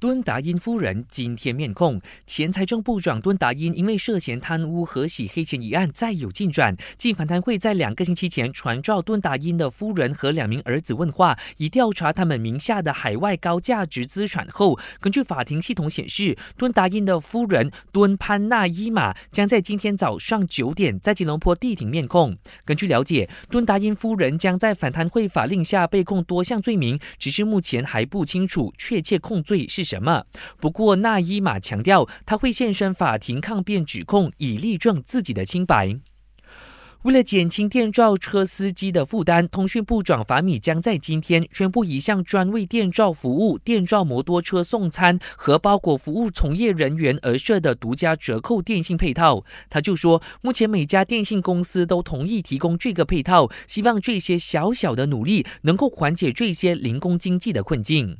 敦达因夫人今天面控，前财政部长敦达因因为涉嫌贪污和洗黑钱一案再有进展。继反贪会在两个星期前传召敦达因的夫人和两名儿子问话，以调查他们名下的海外高价值资产后，根据法庭系统显示，敦达因的夫人敦潘纳伊玛将在今天早上九点在吉隆坡地庭面控。根据了解，敦达因夫人将在反贪会法令下被控多项罪名，只是目前还不清楚确切控罪是。什么？不过纳伊玛强调，他会现身法庭抗辩指控，以力证自己的清白。为了减轻电召车司机的负担，通讯部长法米将在今天宣布一项专为电召服务、电召摩托车送餐和包裹服务从业人员而设的独家折扣电信配套。他就说，目前每家电信公司都同意提供这个配套，希望这些小小的努力能够缓解这些零工经济的困境。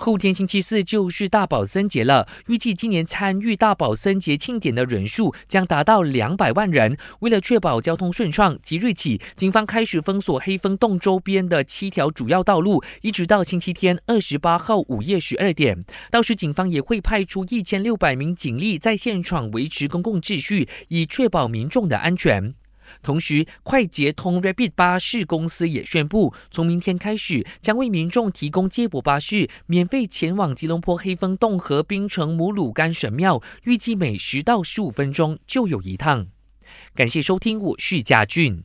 后天星期四就是大宝森节了，预计今年参与大宝森节庆典的人数将达到两百万人。为了确保交通顺畅，即日起，警方开始封锁黑风洞周边的七条主要道路，一直到星期天二十八号午夜十二点。到时，警方也会派出一千六百名警力在现场维持公共秩序，以确保民众的安全。同时，快捷通 Rapid 巴士公司也宣布，从明天开始将为民众提供接驳巴士，免费前往吉隆坡黑风洞和槟城母鲁干神庙，预计每十到十五分钟就有一趟。感谢收听，我是嘉俊。